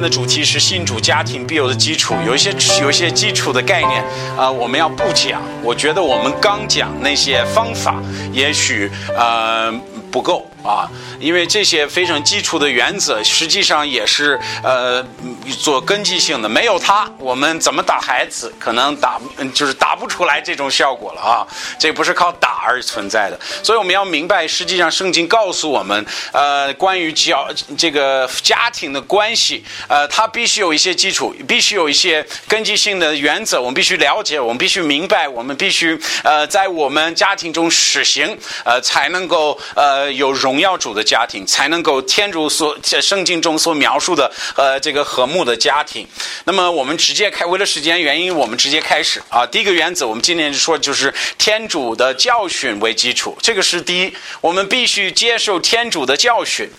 的主题是新主家庭必有的基础，有一些有一些基础的概念啊、我们要不讲。我觉得我们刚讲那些方法，也许呃不够啊，因为这些非常基础的原则，实际上也是呃做根基性的。没有它，我们怎么打孩子，可能打就是打不出来这种效果了啊。这不是靠打而存在的，所以我们要明白，实际上圣经告诉我们，呃，关于教这个家庭的关系，呃，它必须有一些基础，必须有一些根基性的原则，我们必须了解，我们必须明白，我们必须呃在我们家庭中实行，呃，才能够呃呃有荣耀主的家庭，才能够天主所在圣经中所描述的呃这个和睦的家庭。那么我们直接开，为了时间原因，我们直接开始啊。第一个原则，我们今天说就是天主的教训为基础，这个是第一，我们必须接受天主的教训。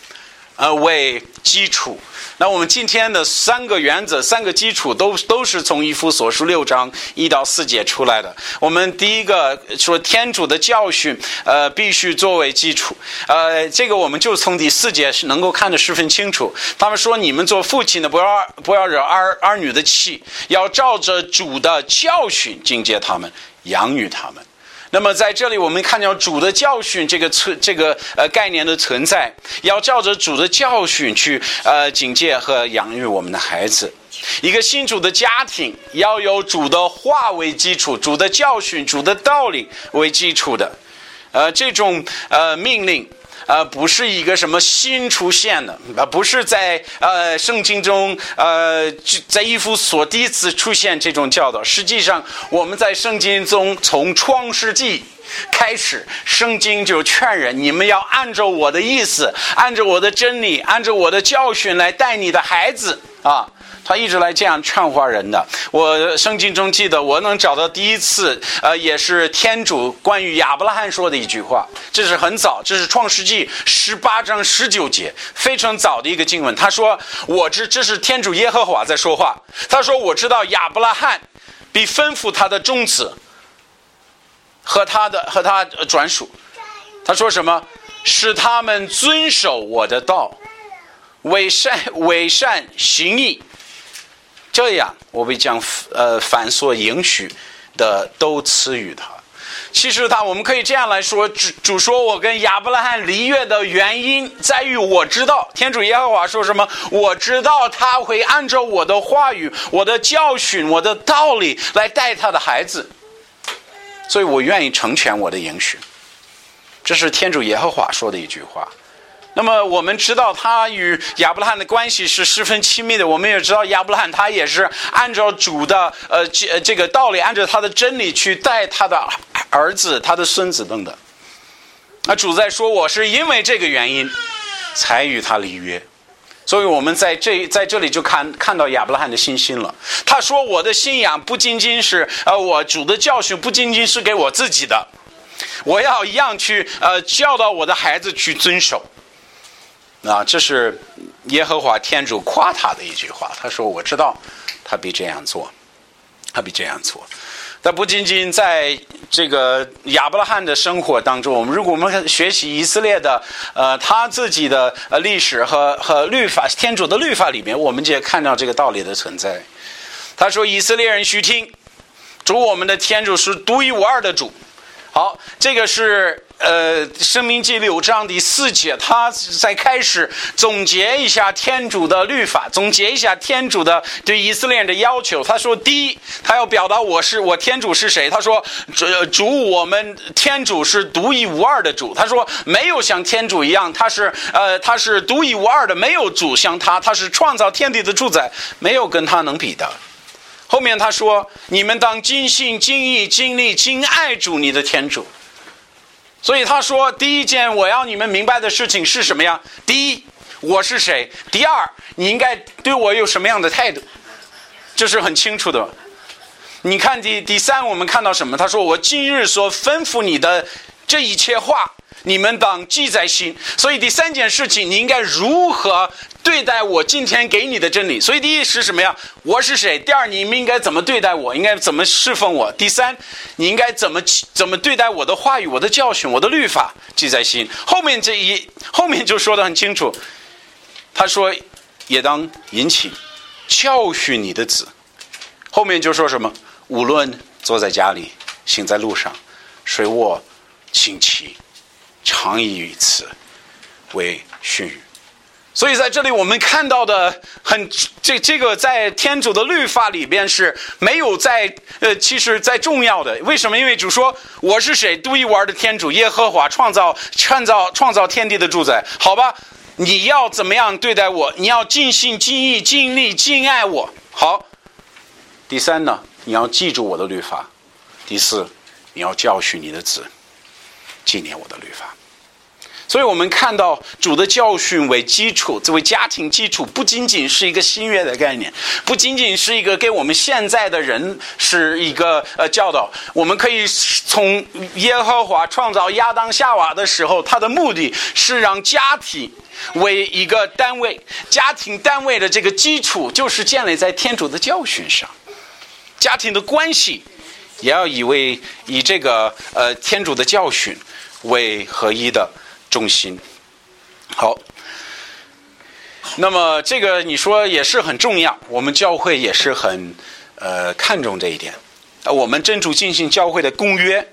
呃，为基础。那我们今天的三个原则、三个基础都都是从一夫所书六章一到四节出来的。我们第一个说天主的教训，呃，必须作为基础。呃，这个我们就从第四节是能够看得十分清楚。他们说，你们做父亲的不要不要惹儿儿女的气，要照着主的教训警戒他们，养育他们。那么在这里，我们看到主的教训这个存这个呃概念的存在，要照着主的教训去呃警戒和养育我们的孩子。一个新主的家庭要有主的话为基础，主的教训、主的道理为基础的。呃，这种呃命令。呃，不是一个什么新出现的，呃，不是在呃圣经中，呃，在一夫所第一次出现这种教导。实际上，我们在圣经中从创世纪开始，圣经就劝人，你们要按照我的意思，按照我的真理，按照我的教训来带你的孩子啊。他一直来这样劝化人的。我圣经中记得，我能找到第一次，呃，也是天主关于亚伯拉罕说的一句话，这是很早，这是创世纪十八章十九节，非常早的一个经文。他说：“我知这是天主耶和华在说话。”他说：“我知道亚伯拉罕必吩咐他的宗子和他的和他转属。”他说什么？使他们遵守我的道，为善为善行义。这样，我会将呃凡所应许的都赐予他。其实他，我们可以这样来说：主主说我跟亚伯拉罕离约的原因，在于我知道天主耶和华说什么，我知道他会按照我的话语、我的教训、我的道理来带他的孩子，所以我愿意成全我的应许。这是天主耶和华说的一句话。那么我们知道他与亚伯拉罕的关系是十分亲密的。我们也知道亚伯拉罕他也是按照主的呃这这个道理，按照他的真理去带他的儿子、他的孙子等等。那主在说，我是因为这个原因才与他立约。所以我们在这在这里就看看到亚伯拉罕的信心了。他说：“我的信仰不仅仅是呃我主的教训，不仅仅是给我自己的，我要一样去呃教导我的孩子去遵守。”啊，这是耶和华天主夸他的一句话。他说：“我知道，他必这样做，他必这样做。”但不仅仅在这个亚伯拉罕的生活当中，我们如果我们学习以色列的呃他自己的呃历史和和律法，天主的律法里面，我们就看到这个道理的存在。他说：“以色列人须听，主我们的天主是独一无二的主。”好，这个是呃《生命记》六章第四节，他在开始总结一下天主的律法，总结一下天主的对以色列的要求。他说，第一，他要表达我是我天主是谁。他说，主我们天主是独一无二的主。他说，没有像天主一样，他是呃他是独一无二的，没有主像他，他是创造天地的主宰，没有跟他能比的。后面他说：“你们当尽心、尽意、尽力、尽爱主你的天主。”所以他说，第一件我要你们明白的事情是什么呀？第一，我是谁；第二，你应该对我有什么样的态度，这是很清楚的。你看第第三，我们看到什么？他说：“我今日所吩咐你的这一切话。”你们当记在心，所以第三件事情，你应该如何对待我今天给你的真理？所以第一是什么呀？我是谁？第二，你们应该怎么对待我？应该怎么侍奉我？第三，你应该怎么怎么对待我的话语、我的教训、我的律法记在心？后面这一后面就说的很清楚，他说也当引起教训你的子。后面就说什么？无论坐在家里，行在路上，睡卧寝起，常以于此为训语。所以在这里我们看到的很这这个在天主的律法里边是没有在呃，其实在重要的。为什么？因为主说我是谁？独一无二的天主耶和华，创造创造创造天地的主宰。好吧，你要怎么样对待我？你要尽心尽意尽力敬爱我。好。第三呢，你要记住我的律法；第四，你要教训你的子，纪念我的律法。所以，我们看到主的教训为基础，作为家庭基础，不仅仅是一个新约的概念，不仅仅是一个给我们现在的人是一个呃教导。我们可以从耶和华创造亚当夏娃的时候，他的目的是让家庭为一个单位，家庭单位的这个基础就是建立在天主的教训上。家庭的关系也要以为以这个呃天主的教训为合一的中心。好，那么这个你说也是很重要，我们教会也是很呃看重这一点。我们真主进行教会的公约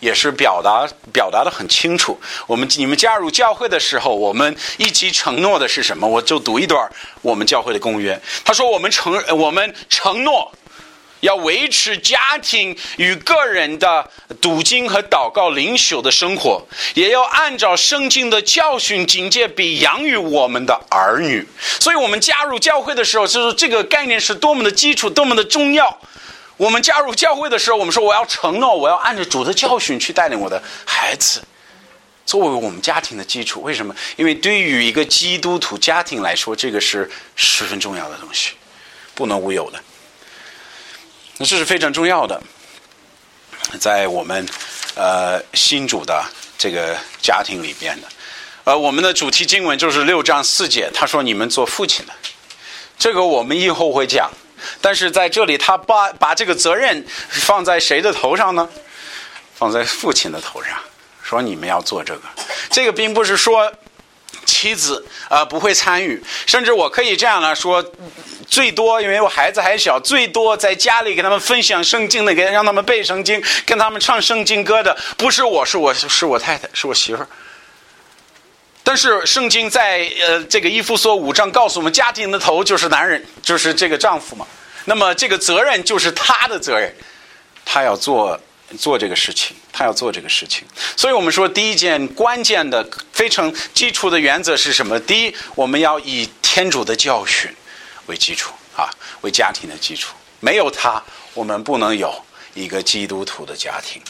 也是表达表达的很清楚。我们你们加入教会的时候，我们一起承诺的是什么？我就读一段我们教会的公约。他说：“我们承我们承诺。”要维持家庭与个人的读经和祷告灵修的生活，也要按照圣经的教训警戒，比养育我们的儿女。所以，我们加入教会的时候，就是这个概念是多么的基础，多么的重要。我们加入教会的时候，我们说我要承诺，我要按照主的教训去带领我的孩子，作为我们家庭的基础。为什么？因为对于一个基督徒家庭来说，这个是十分重要的东西，不能无有的。那这是非常重要的，在我们呃新主的这个家庭里边的，呃，我们的主题经文就是六章四节，他说：“你们做父亲的，这个我们以后会讲。但是在这里，他把把这个责任放在谁的头上呢？放在父亲的头上，说你们要做这个。这个并不是说。”妻子啊不会参与，甚至我可以这样来说，最多因为我孩子还小，最多在家里给他们分享圣经的，给让他们背圣经，跟他们唱圣经歌的，不是我是我是我太太是我媳妇儿。但是圣经在呃这个一夫所五章告诉我们，家庭的头就是男人，就是这个丈夫嘛。那么这个责任就是他的责任，他要做。做这个事情，他要做这个事情，所以我们说第一件关键的、非常基础的原则是什么？第一，我们要以天主的教训为基础啊，为家庭的基础。没有他，我们不能有一个基督徒的家庭。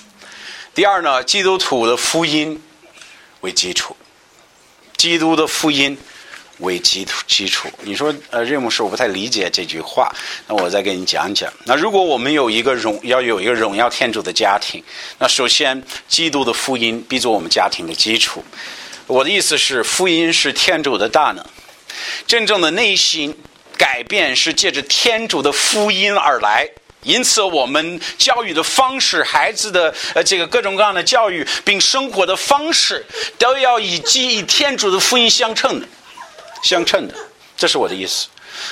第二呢，基督徒的福音为基础，基督的福音。为基础基础，你说呃，任牧师我不太理解这句话，那我再给你讲讲。那如果我们有一个荣要有一个荣耀天主的家庭，那首先基督的福音必做我们家庭的基础。我的意思是，福音是天主的大能，真正的内心改变是借着天主的福音而来。因此，我们教育的方式，孩子的呃这个各种各样的教育，并生活的方式，都要以基以天主的福音相称的。相称的，这是我的意思。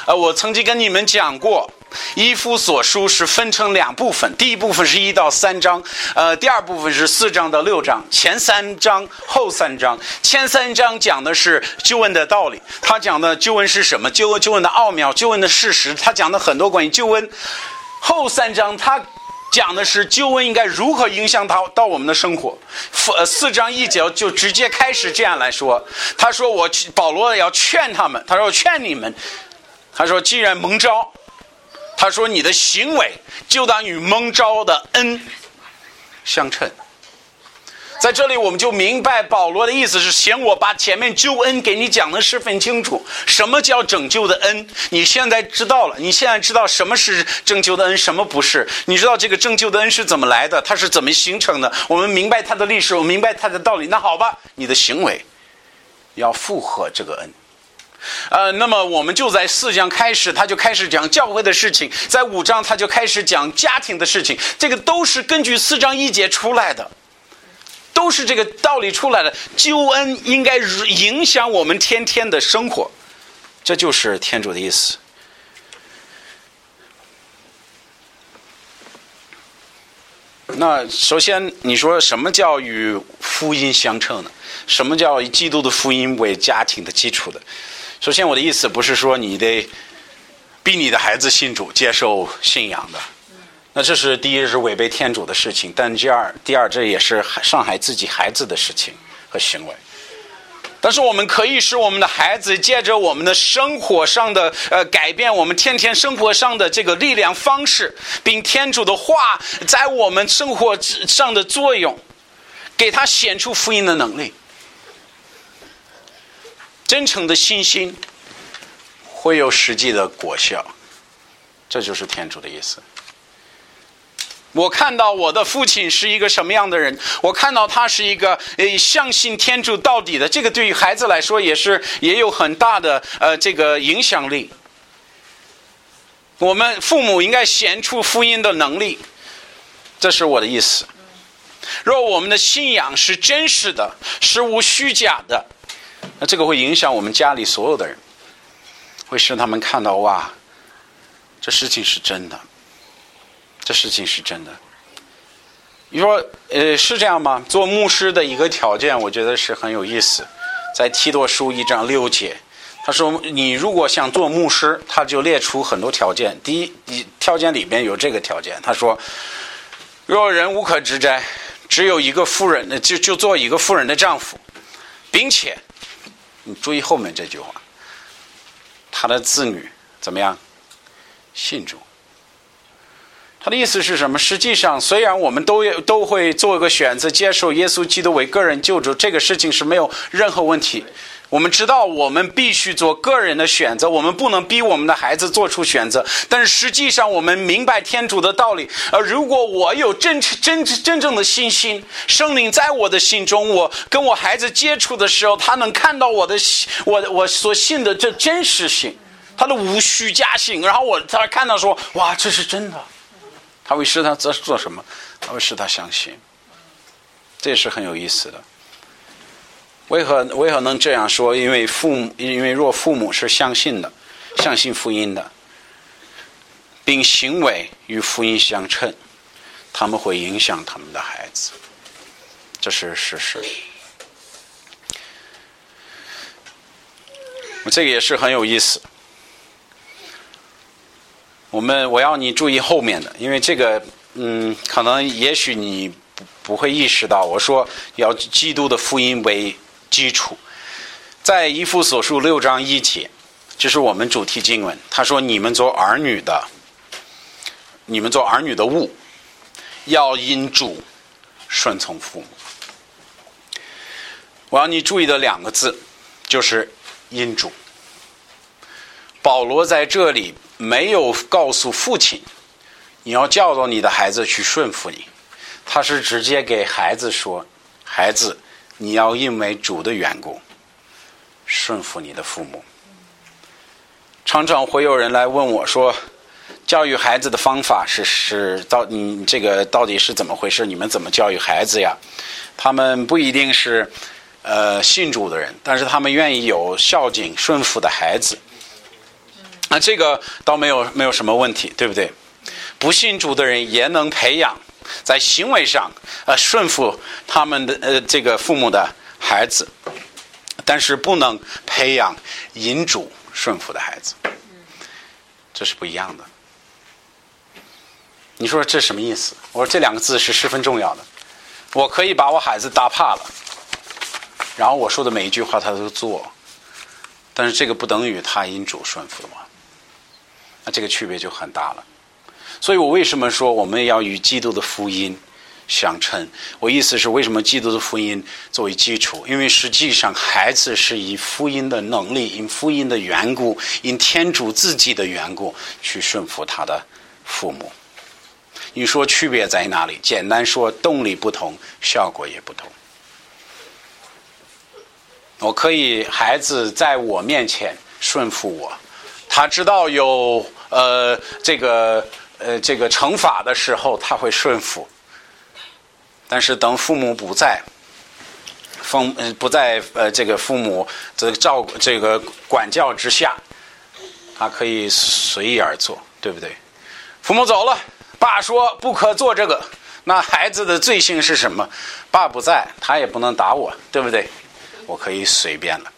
呃，我曾经跟你们讲过，《一夫所书》是分成两部分，第一部分是一到三章，呃，第二部分是四章到六章。前三章、后三章，前三章讲的是救恩的道理，他讲的救恩是什么？救恩、救恩的奥妙、救恩的事实，他讲的很多关于救恩。后三章他。讲的是救恩应该如何影响到到我们的生活，四四章一节就直接开始这样来说。他说：“我保罗要劝他们，他说劝你们，他说既然蒙召，他说你的行为就当与蒙召的恩相称。”在这里，我们就明白保罗的意思是：嫌我把前面救恩给你讲的十分清楚。什么叫拯救的恩？你现在知道了。你现在知道什么是拯救的恩，什么不是？你知道这个拯救的恩是怎么来的？它是怎么形成的？我们明白它的历史，我们明白它的道理。那好吧，你的行为要符合这个恩。呃那么我们就在四章开始他就开始讲教会的事情在五章他就开始讲家庭的事情这个都是根据四章一节出来的都是这个道理出来的救恩应该影响我们天天的生活这就是天主的意思。那首先你说什么叫与福音相称呢？什么叫以基督的福音为家庭的基础的？首先，我的意思不是说你得逼你的孩子信主、接受信仰的。那这是第一是违背天主的事情，但第二，第二这也是伤害自己孩子的事情和行为。但是我们可以使我们的孩子借着我们的生活上的呃改变，我们天天生活上的这个力量方式，并天主的话在我们生活上的作用，给他显出福音的能力。真诚的信心会有实际的果效，这就是天主的意思。我看到我的父亲是一个什么样的人，我看到他是一个呃相信天主到底的，这个对于孩子来说也是也有很大的呃这个影响力。我们父母应该显出福音的能力，这是我的意思。若我们的信仰是真实的，是无虚假的，这个会影响我们家里所有的人，会使他们看到哇，这事情是真的。这事情是真的。你说，呃，是这样吗？做牧师的一个条件，我觉得是很有意思。在提多书一章六节，他说：“你如果想做牧师，他就列出很多条件。第一，条件里面有这个条件。他说，若人无可指摘，只有一个妇人，就就做一个妇人的丈夫，并且，你注意后面这句话，他的子女怎么样？信主。”他的意思是什么？实际上，虽然我们都都会做一个选择，接受耶稣基督为个人救主，这个事情是没有任何问题。我们知道，我们必须做个人的选择，我们不能逼我们的孩子做出选择。但是实际上，我们明白天主的道理。而如果我有真真真正的信心，圣灵在我的心中，我跟我孩子接触的时候，他能看到我的我我所信的这真实性，他的无虚假性。然后我他看到说，哇，这是真的。他会使他做做什么？他会使他相信，这也是很有意思的。为何为何能这样说？因为父母，因为若父母是相信的，相信福音的，并行为与福音相称，他们会影响他们的孩子，这是事实。这个也是很有意思。我们我要你注意后面的，因为这个，嗯，可能也许你不不会意识到，我说要基督的福音为基础，在一夫所述六章一节，这是我们主题经文。他说：“你们做儿女的，你们做儿女的物，要因主顺从父母。”我要你注意的两个字，就是因主。保罗在这里。没有告诉父亲，你要教导你的孩子去顺服你，他是直接给孩子说：“孩子，你要因为主的缘故顺服你的父母。”常常会有人来问我说：“教育孩子的方法是是到你这个到底是怎么回事？你们怎么教育孩子呀？”他们不一定是呃信主的人，但是他们愿意有孝敬顺服的孩子。那这个倒没有没有什么问题，对不对？不信主的人也能培养在行为上呃顺服他们的呃这个父母的孩子，但是不能培养引主顺服的孩子，这是不一样的。你说这什么意思？我说这两个字是十分重要的。我可以把我孩子打怕了，然后我说的每一句话他都做，但是这个不等于他引主顺服的嘛。那这个区别就很大了，所以我为什么说我们要与基督的福音相称？我意思是，为什么基督的福音作为基础？因为实际上，孩子是以福音的能力，因福音的缘故，因天主自己的缘故，去顺服他的父母。你说区别在哪里？简单说，动力不同，效果也不同。我可以，孩子在我面前顺服我。他知道有呃这个呃这个惩罚的时候，他会顺服。但是等父母不在，父不在呃这个父母这个照这个管教之下，他可以随意而做，对不对？父母走了，爸说不可做这个，那孩子的罪性是什么？爸不在，他也不能打我，对不对？我可以随便了。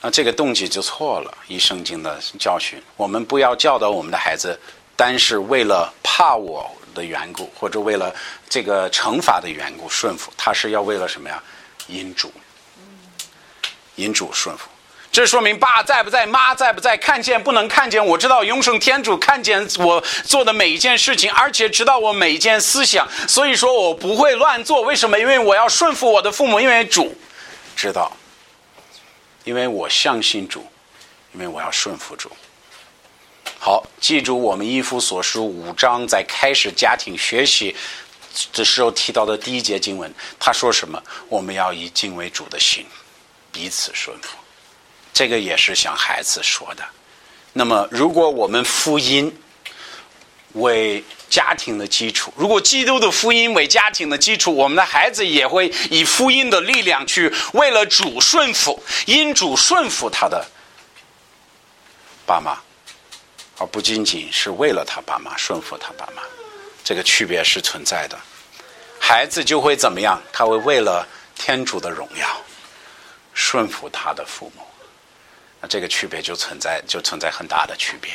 那这个动机就错了。以圣经的教训，我们不要教导我们的孩子，单是为了怕我的缘故，或者为了这个惩罚的缘故顺服，他是要为了什么呀？因主，因主顺服。这说明爸在不在，妈在不在，看见不能看见。我知道永生天主看见我做的每一件事情，而且知道我每一件思想，所以说我不会乱做。为什么？因为我要顺服我的父母，因为主知道，因为我相信主，因为我要顺服主。好，记住我们一夫所书五章在开始家庭学习的时候提到的第一节经文，他说什么？我们要以敬畏主的心彼此顺服。这个也是向孩子说的。那么，如果我们福音为家庭的基础，如果基督的福音为家庭的基础，我们的孩子也会以福音的力量去为了主顺服，因主顺服他的爸妈，而不仅仅是为了他爸妈顺服他爸妈。这个区别是存在的。孩子就会怎么样？他会为了天主的荣耀顺服他的父母。那这个区别就存在，就存在很大的区别。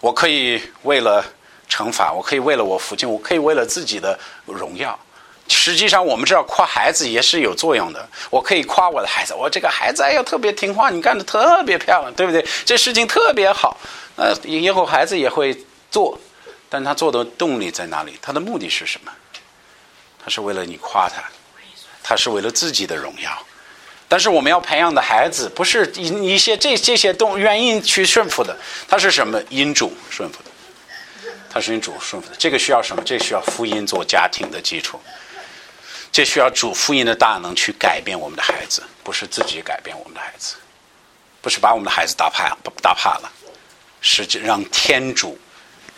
我可以为了惩罚，我可以为了我父亲，我可以为了自己的荣耀。实际上，我们知道夸孩子也是有作用的。我可以夸我的孩子，我这个孩子哎呦特别听话，你干的特别漂亮，对不对？这事情特别好。呃，以后孩子也会做，但他做的动力在哪里？他的目的是什么？他是为了你夸他，他是为了自己的荣耀。但是我们要培养的孩子，不是一一些这这些动原因去顺服的，他是什么因主顺服的，他是因主顺服的。这个需要什么？这需要福音做家庭的基础，这需要主福音的大能去改变我们的孩子，不是自己改变我们的孩子，不是把我们的孩子打怕打怕了，是让天主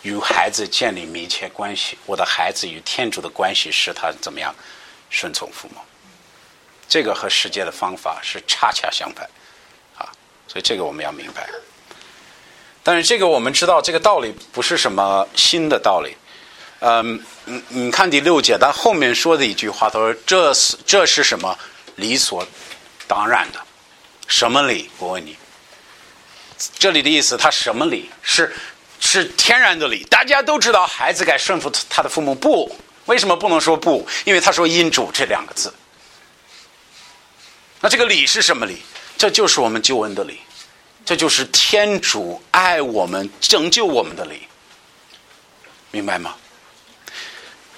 与孩子建立密切关系。我的孩子与天主的关系使他怎么样顺从父母。这个和世界的方法是恰恰相反，啊，所以这个我们要明白。但是这个我们知道，这个道理不是什么新的道理。嗯，你你看第六节，他后面说的一句话，他说：“这是这是什么理所当然的？什么理？我问你，这里的意思，他什么理？是是天然的理？大家都知道，孩子该顺服他的父母。不，为什么不能说不？因为他说‘因主’这两个字。”那这个理是什么理？这就是我们救恩的理，这就是天主爱我们、拯救我们的理，明白吗？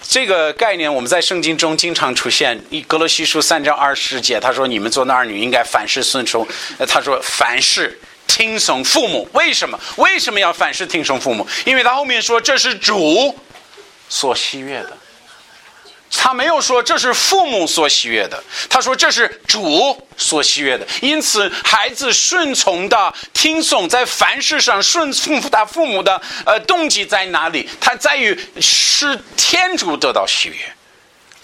这个概念我们在圣经中经常出现。以格罗西书三章二十节，他说：“你们做儿女应该凡事顺从。”他说：“凡事听从父母。”为什么？为什么要凡事听从父母？因为他后面说这是主所喜悦的。他没有说这是父母所喜悦的，他说这是主所喜悦的。因此，孩子顺从的听从，在凡事上顺从他父母的呃动机在哪里？他在于是天主得到喜悦，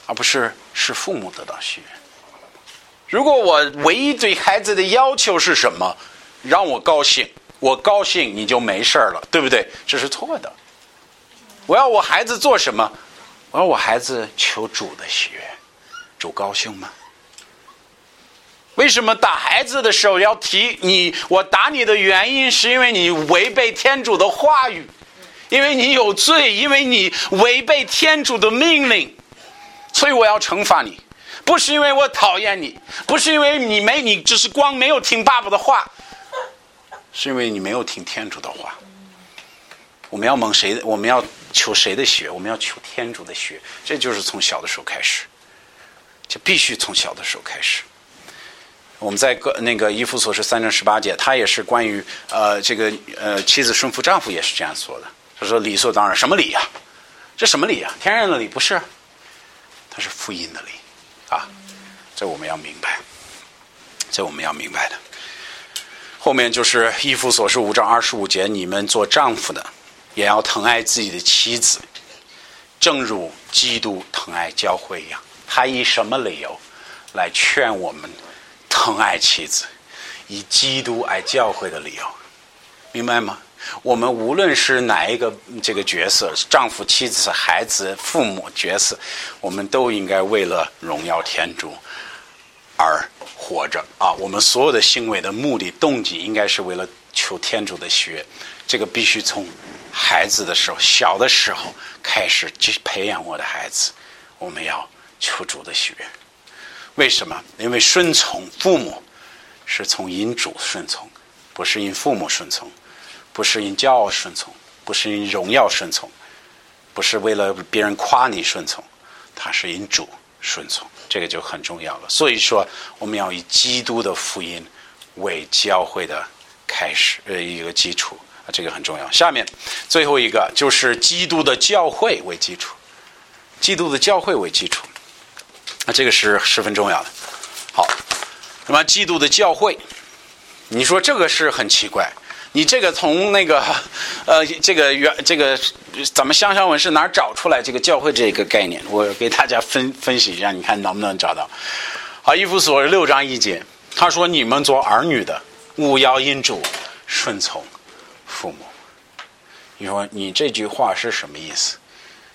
而不是是父母得到喜悦。如果我唯一对孩子的要求是什么？让我高兴，我高兴你就没事了，对不对？这是错的。我要我孩子做什么？而我孩子求主的喜悦，主高兴吗？为什么打孩子的时候要提你？我打你的原因是因为你违背天主的话语，因为你有罪，因为你违背天主的命令，所以我要惩罚你。不是因为我讨厌你，不是因为你没你只是光没有听爸爸的话，是因为你没有听天主的话。我们要蒙谁？我们要。求谁的血？我们要求天主的血，这就是从小的时候开始，就必须从小的时候开始。我们在个那个《伊夫所是三章十八节，他也是关于呃这个呃妻子顺服丈夫也是这样说的。他说理所当然，什么理呀？这什么理呀？天然的理不是，它是福音的理啊！这我们要明白，这我们要明白的。后面就是《伊夫所是五章二十五节，你们做丈夫的。也要疼爱自己的妻子，正如基督疼爱教会一样。他以什么理由来劝我们疼爱妻子？以基督爱教会的理由，明白吗？我们无论是哪一个这个角色，丈夫、妻子、孩子、父母角色，我们都应该为了荣耀天主而活着啊！我们所有的行为的目的、动机，应该是为了求天主的喜悦。这个必须从孩子的时候、小的时候开始去培养我的孩子。我们要求主的喜悦。为什么？因为顺从父母是从因主顺从，不是因父母顺从。不是因骄傲顺从，不是因荣耀顺从，不是为了别人夸你顺从，他是因主顺从，这个就很重要了。所以说，我们要以基督的福音为教会的开始，呃，一个基础啊，这个很重要。下面最后一个就是基督的教会为基础，基督的教会为基础，那这个是十分重要的。好，那么基督的教会，你说这个是很奇怪。你这个从那个，呃，这个原这个咱们香香文是哪儿找出来这个教会这个概念？我给大家分分析一下，你看能不能找到？好，《伊夫所六章一节，他说：“你们做儿女的，勿要因主顺从父母。”你说你这句话是什么意思？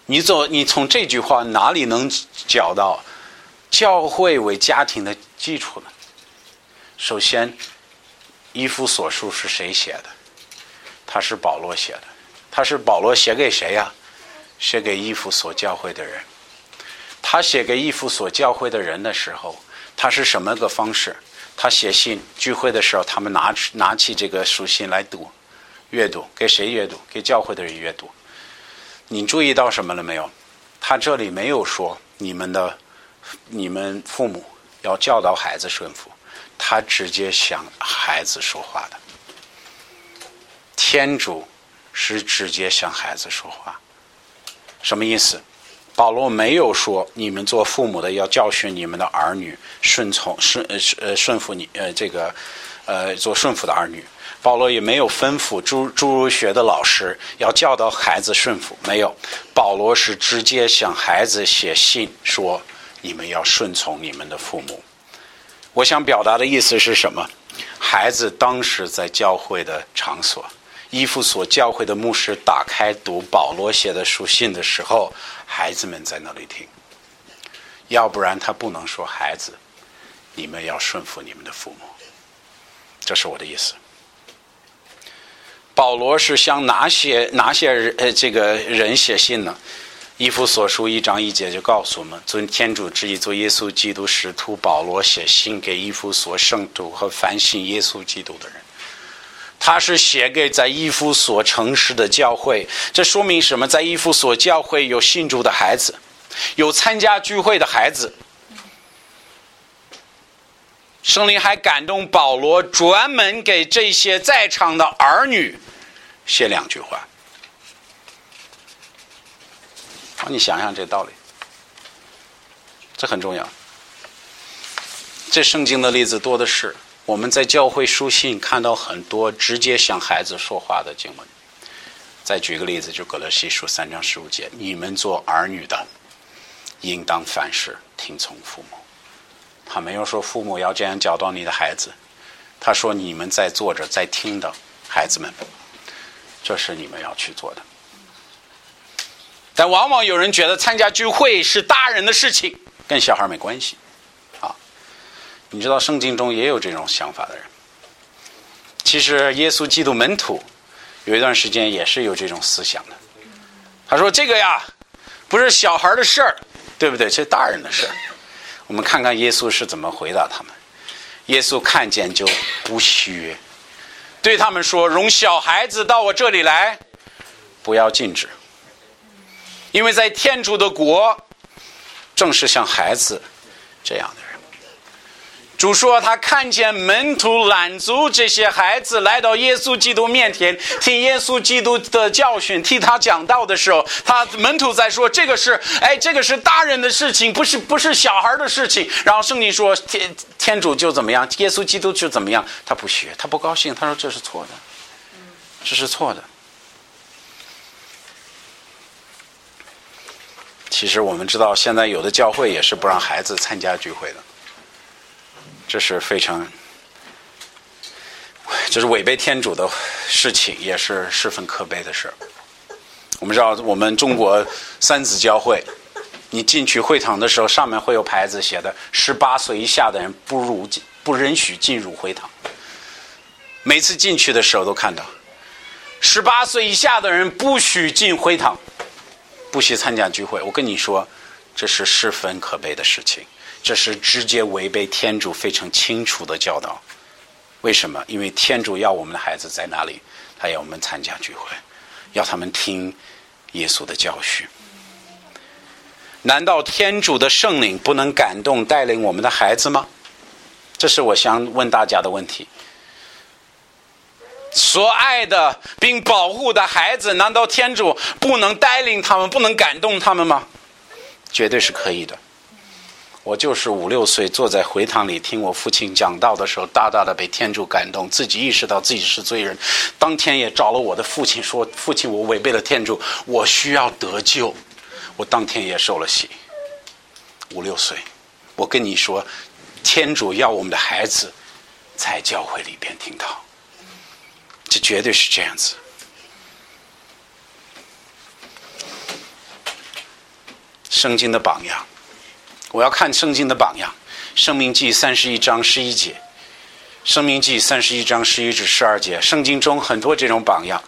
你做你从这句话哪里能找到教会为家庭的基础呢？首先。伊夫所书是谁写的？他是保罗写的。他是保罗写给谁呀？写给伊夫所教会的人。他写给伊夫所教会的人的时候，他是什么个方式？他写信聚会的时候，他们拿拿起这个书信来读、阅读，给谁阅读？给教会的人阅读。你注意到什么了没有？他这里没有说你们的、你们父母要教导孩子顺服。他直接向孩子说话的，天主是直接向孩子说话，什么意思？保罗没有说你们做父母的要教训你们的儿女顺从顺呃呃顺服你呃这个呃做顺服的儿女。保罗也没有吩咐诸诸儒学的老师要教导孩子顺服，没有。保罗是直接向孩子写信说你们要顺从你们的父母。我想表达的意思是什么？孩子当时在教会的场所，伊夫所教会的牧师打开读保罗写的书信的时候，孩子们在那里听。要不然他不能说：“孩子，你们要顺服你们的父母。”这是我的意思。保罗是向哪些哪些人呃这个人写信呢？伊夫所书一章一节就告诉我们：遵天主之意，做耶稣基督使徒保罗写信给伊夫所圣徒和凡信耶稣基督的人。他是写给在伊夫所城市的教会。这说明什么？在伊夫所教会有信主的孩子，有参加聚会的孩子。圣灵还感动保罗，专门给这些在场的儿女写两句话。好，你想想这道理，这很重要。这圣经的例子多的是，我们在教会书信看到很多直接向孩子说话的经文。再举个例子，就《格勒西书》三章十五节：“你们做儿女的，应当凡事听从父母。”他没有说父母要这样教导你的孩子，他说：“你们在坐着在听的孩子们，这是你们要去做的。”但往往有人觉得参加聚会是大人的事情，跟小孩没关系，啊，你知道圣经中也有这种想法的人。其实耶稣基督门徒有一段时间也是有这种思想的。他说：“这个呀，不是小孩的事儿，对不对？是大人的事儿。”我们看看耶稣是怎么回答他们。耶稣看见就不虚，对他们说：“容小孩子到我这里来，不要禁止。”因为在天主的国，正是像孩子这样的人。主说，他看见门徒懒族这些孩子来到耶稣基督面前，听耶稣基督的教训，替他讲道的时候，他门徒在说：“这个是，哎，这个是大人的事情，不是不是小孩的事情。”然后圣经说：“天天主就怎么样，耶稣基督就怎么样。”他不学，他不高兴，他说：“这是错的，这是错的。”其实我们知道，现在有的教会也是不让孩子参加聚会的，这是非常，这是违背天主的事情，也是十分可悲的事我们知道，我们中国三子教会，你进去会堂的时候，上面会有牌子写的：十八岁以下的人不入不允许进入会堂。每次进去的时候都看到，十八岁以下的人不许进会堂，不许参加聚会。我跟你说，这是十分可悲的事情，这是直接违背天主非常清楚的教导。为什么？因为天主要我们的孩子在哪里？他要我们参加聚会，要他们听耶稣的教训。难道天主的圣灵不能感动带领我们的孩子吗？这是我想问大家的问题。所爱的并保护的孩子，难道天主不能带领他们，不能感动他们吗？绝对是可以的。我就是五六岁坐在回堂里听我父亲讲道的时候，大大的被天主感动，自己意识到自己是罪人。当天也找了我的父亲说：“父亲，我违背了天主，我需要得救。”我当天也受了洗。五六岁，我跟你说，天主要我们的孩子在教会里边听到，这绝对是这样子。圣经的榜样。我要看圣经的榜样，《生命记》三十一章十一节，《生命记》三十一章十一至十二节，圣经中很多这种榜样。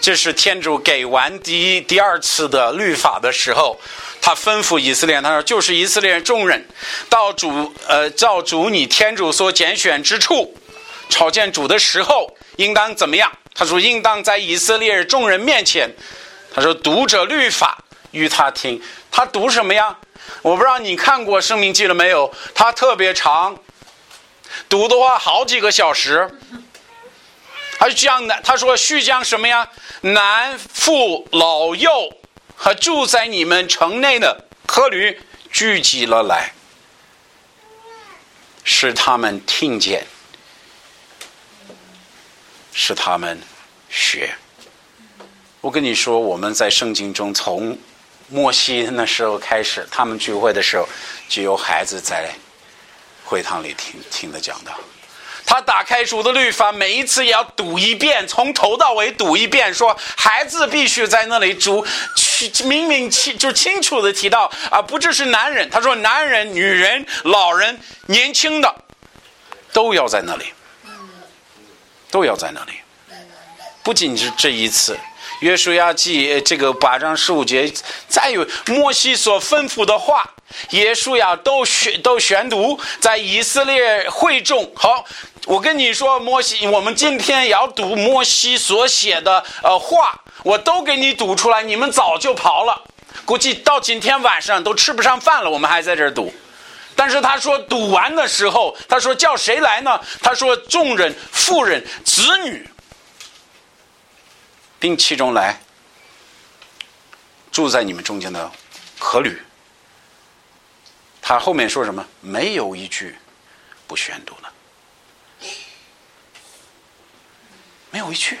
这是天主给完第一、第二次的律法的时候，他吩咐以色列，他说：“就是以色列众人到主呃，照主你天主所拣选之处，朝见主的时候，应当怎么样？”他说：“应当在以色列众人面前，他说读者律法与他听，他读什么呀？”我不知道你看过《生命记》了没有？它特别长，读的话好几个小时。他讲的，他说续讲什么呀？男妇老幼和住在你们城内的客旅聚集了来，使他们听见，使他们学。我跟你说，我们在圣经中从。摩西那时候开始，他们聚会的时候，就有孩子在会堂里听听的讲道。他打开主的律法，每一次也要读一遍，从头到尾读一遍，说孩子必须在那里主明明清就清楚的提到啊，不只是男人，他说男人、女人、老人、年轻的都要在那里，都要在那里，不仅是这一次。约书亚记这个八章十五节，再有摩西所吩咐的话，耶稣亚都宣都宣读在以色列会众。好，我跟你说，摩西，我们今天要读摩西所写的呃话，我都给你读出来，你们早就跑了，估计到今天晚上都吃不上饭了。我们还在这儿读，但是他说读完的时候，他说叫谁来呢？他说众人、妇人、子女。并其中来住在你们中间的可旅，他后面说什么？没有一句不宣读的，没有一句。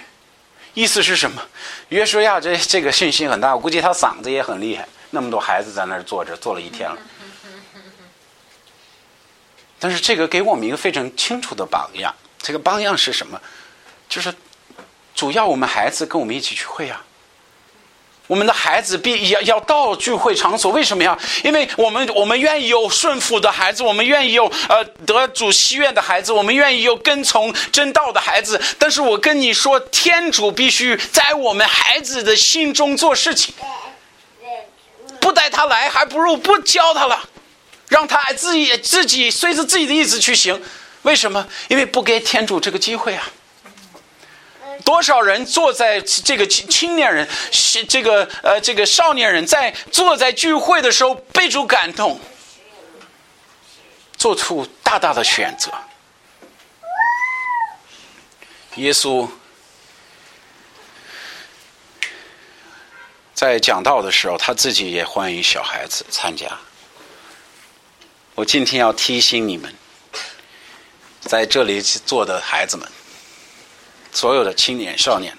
意思是什么？约书亚这这个信心很大，我估计他嗓子也很厉害。那么多孩子在那儿坐着，坐了一天了。但是这个给我们一个非常清楚的榜样。这个榜样是什么？就是。主要我们孩子跟我们一起聚会啊，我们的孩子必要要到聚会场所，为什么呀？因为我们我们愿意有顺服的孩子，我们愿意有呃得主希愿的孩子，我们愿意有跟从真道的孩子。但是我跟你说，天主必须在我们孩子的心中做事情，不带他来，还不如不教他了，让他自己自己随着自己的意思去行。为什么？因为不给天主这个机会啊。多少人坐在这个青青年人，这个呃这个少年人在坐在聚会的时候被主感动，做出大大的选择。耶稣在讲道的时候，他自己也欢迎小孩子参加。我今天要提醒你们，在这里坐的孩子们。所有的青年少年，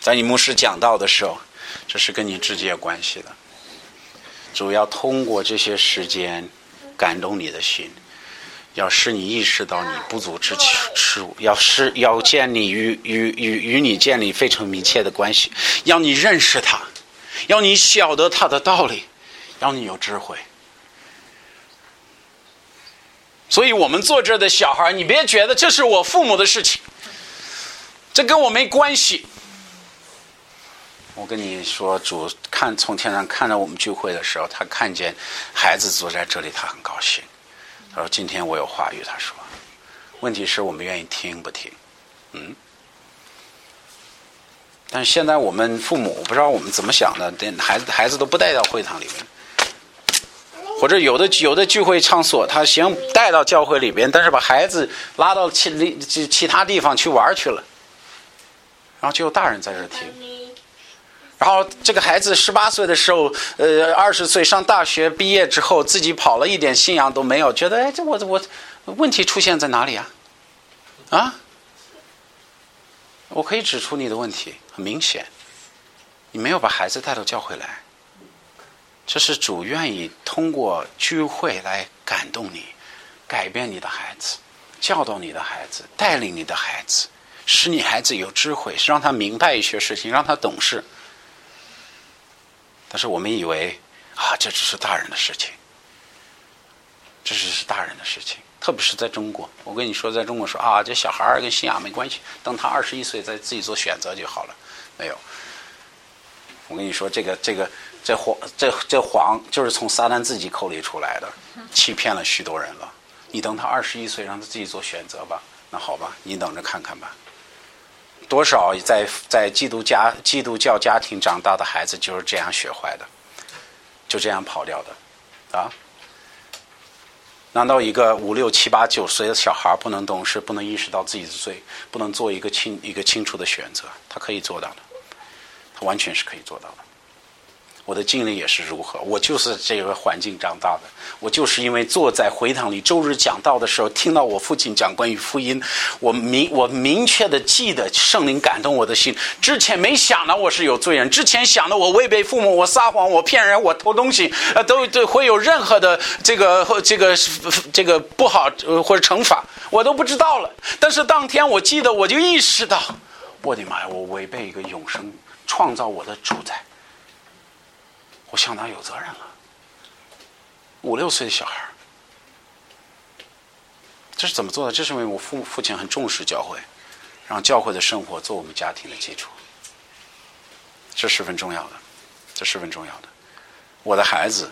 在你牧师讲道的时候，这是跟你直接有关系的。主要通过这些时间感动你的心，要使你意识到你不足之处，要使要建立与与与与你建立非常密切的关系，要你认识他，要你晓得他的道理，要你有智慧。所以我们做这的小孩，你别觉得这是我父母的事情，这跟我没关系。我跟你说，主看从天上看到我们聚会的时候，他看见孩子坐在这里，他很高兴。他说：“今天我有话语。”他说：“问题是我们愿意听不听？”嗯。但是现在我们父母不知道我们怎么想的，连孩子孩子都不带到会堂里面，或者有的有的聚会场所，他行带到教会里边，但是把孩子拉到其其其他地方去玩去了，然后就有大人在这听。然后这个孩子十八岁的时候，呃，二十岁上大学毕业之后，自己跑了一点信仰都没有，觉得哎，这我我问题出现在哪里啊？啊？我可以指出你的问题，很明显，你没有把孩子带到教会来。这是主愿意通过聚会来感动你，改变你的孩子，教导你的孩子，带领你的孩子，使你孩子有智慧，是让他明白一些事情，让他懂事。但是我们以为啊，这只是大人的事情，这只是大人的事情。特别是在中国，我跟你说，在中国说啊，这小孩儿跟信仰没关系，等他二十一岁再自己做选择就好了。没有，我跟你说，这个这个这谎这这谎就是从撒旦自己口里出来的，欺骗了许多人了。你等他二十一岁，让他自己做选择吧。那好吧，你等着看看吧。多少在在基督家基督教家庭长大的孩子就是这样学坏的，就这样跑掉的，啊？难道一个五六七八九岁的小孩不能懂事，不能意识到自己的罪，不能做一个清一个清楚的选择？他可以做到的，他完全是可以做到的。我的经历也是如何，我就是这个环境长大的。我就是因为坐在回堂里周日讲道的时候，听到我父亲讲关于福音，我明我明确的记得圣灵感动我的心。之前没想到我是有罪人，之前想的我违背父母，我撒谎，我骗人，我偷东西，呃，都都会有任何的这个这个这个不好或者惩罚，我都不知道了。但是当天我记得，我就意识到，我的妈呀，我违背一个永生创造我的主宰。我相当有责任了，五六岁的小孩这是怎么做的？这是因为我父父亲很重视教会，让教会的生活做我们家庭的基础，这十分重要的，这十分重要的。我的孩子，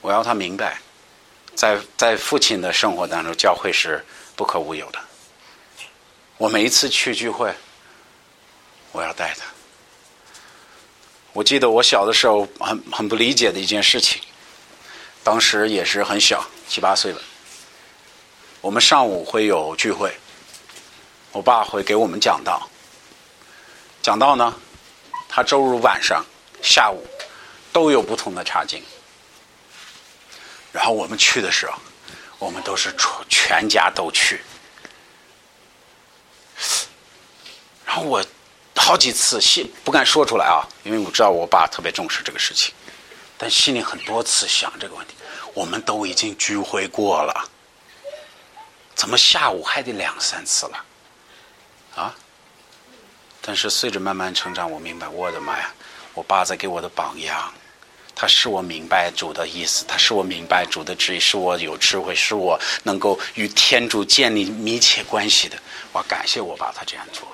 我要他明白，在在父亲的生活当中，教会是不可无有的。我每一次去聚会，我要带他。我记得我小的时候很很不理解的一件事情，当时也是很小，七八岁了。我们上午会有聚会，我爸会给我们讲道。讲道呢，他周日晚上、下午都有不同的插经。然后我们去的时候，我们都是全全家都去。然后我。好几次心不敢说出来啊，因为我知道我爸特别重视这个事情，但心里很多次想这个问题：我们都已经聚会过了，怎么下午还得两三次了？啊！但是随着慢慢成长，我明白，我的妈呀，我爸在给我的榜样，他使我明白主的意思，他使我明白主的旨意，使我有智慧，使我能够与天主建立密切关系的。我感谢我爸，他这样做。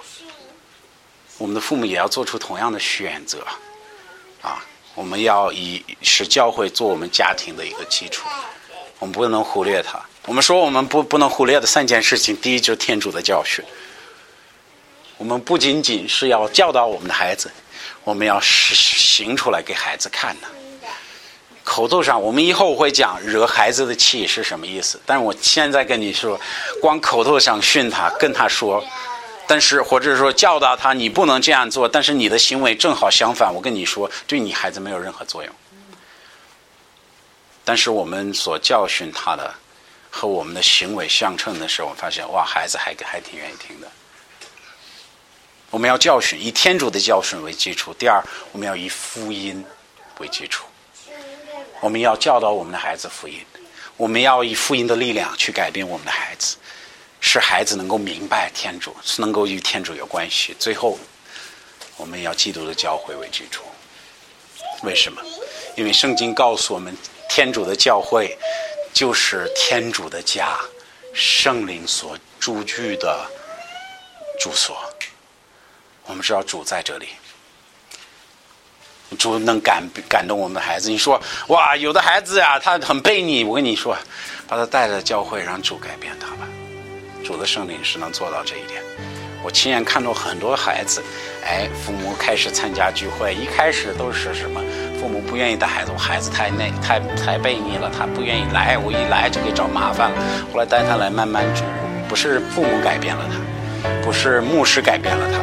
我们的父母也要做出同样的选择，啊，我们要以使教会做我们家庭的一个基础，我们不能忽略它。我们说我们不不能忽略的三件事情，第一就是天主的教训。我们不仅仅是要教导我们的孩子，我们要实行出来给孩子看的。口头上，我们以后会讲惹孩子的气是什么意思，但是我现在跟你说，光口头上训他，跟他说。但是，或者说教导他，你不能这样做。但是你的行为正好相反，我跟你说，对你孩子没有任何作用。但是我们所教训他的和我们的行为相称的时候，我发现哇，孩子还还挺愿意听的。我们要教训，以天主的教训为基础；第二，我们要以福音为基础。我们要教导我们的孩子福音。我们要以福音的力量去改变我们的孩子，使孩子能够明白天主，能够与天主有关系。最后，我们要基督的教会为基础。为什么？因为圣经告诉我们，天主的教会就是天主的家，圣灵所住居的住所。我们知道主在这里。主能感感动我们的孩子。你说哇，有的孩子呀，他很悖逆。我跟你说，把他带到教会，让主改变他吧。主的圣灵是能做到这一点。我亲眼看到很多孩子，哎，父母开始参加聚会，一开始都是什么？父母不愿意带孩子，我孩子太内太太背逆了，他不愿意来，我一来就给找麻烦了。后来带他来慢慢主，不是父母改变了他，不是牧师改变了他，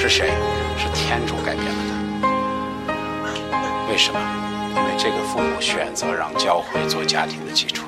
是谁？是天主改变了他。为什么？因为这个父母选择让教会做家庭的基础。